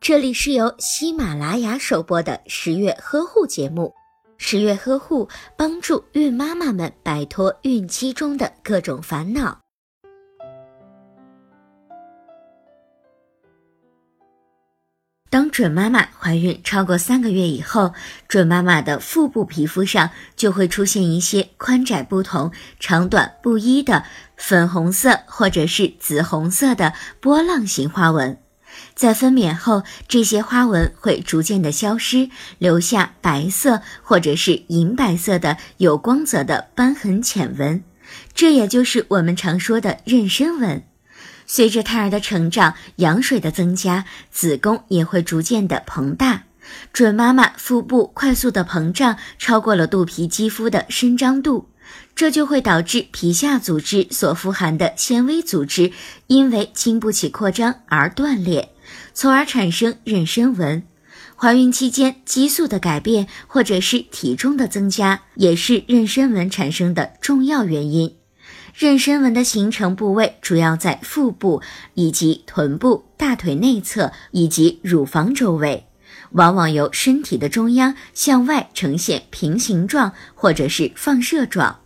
这里是由喜马拉雅首播的十月呵护节目。十月呵护帮助孕妈妈们摆脱孕期中的各种烦恼。当准妈妈怀孕超过三个月以后，准妈妈的腹部皮肤上就会出现一些宽窄不同、长短不一的粉红色或者是紫红色的波浪形花纹。在分娩后，这些花纹会逐渐的消失，留下白色或者是银白色的有光泽的斑痕浅纹，这也就是我们常说的妊娠纹。随着胎儿的成长，羊水的增加，子宫也会逐渐的膨大。准妈妈腹部快速的膨胀，超过了肚皮肌肤的伸张度，这就会导致皮下组织所富含的纤维组织因为经不起扩张而断裂，从而产生妊娠纹。怀孕期间激素的改变或者是体重的增加，也是妊娠纹产生的重要原因。妊娠纹的形成部位主要在腹部、以及臀部、大腿内侧以及乳房周围，往往由身体的中央向外呈现平行状或者是放射状。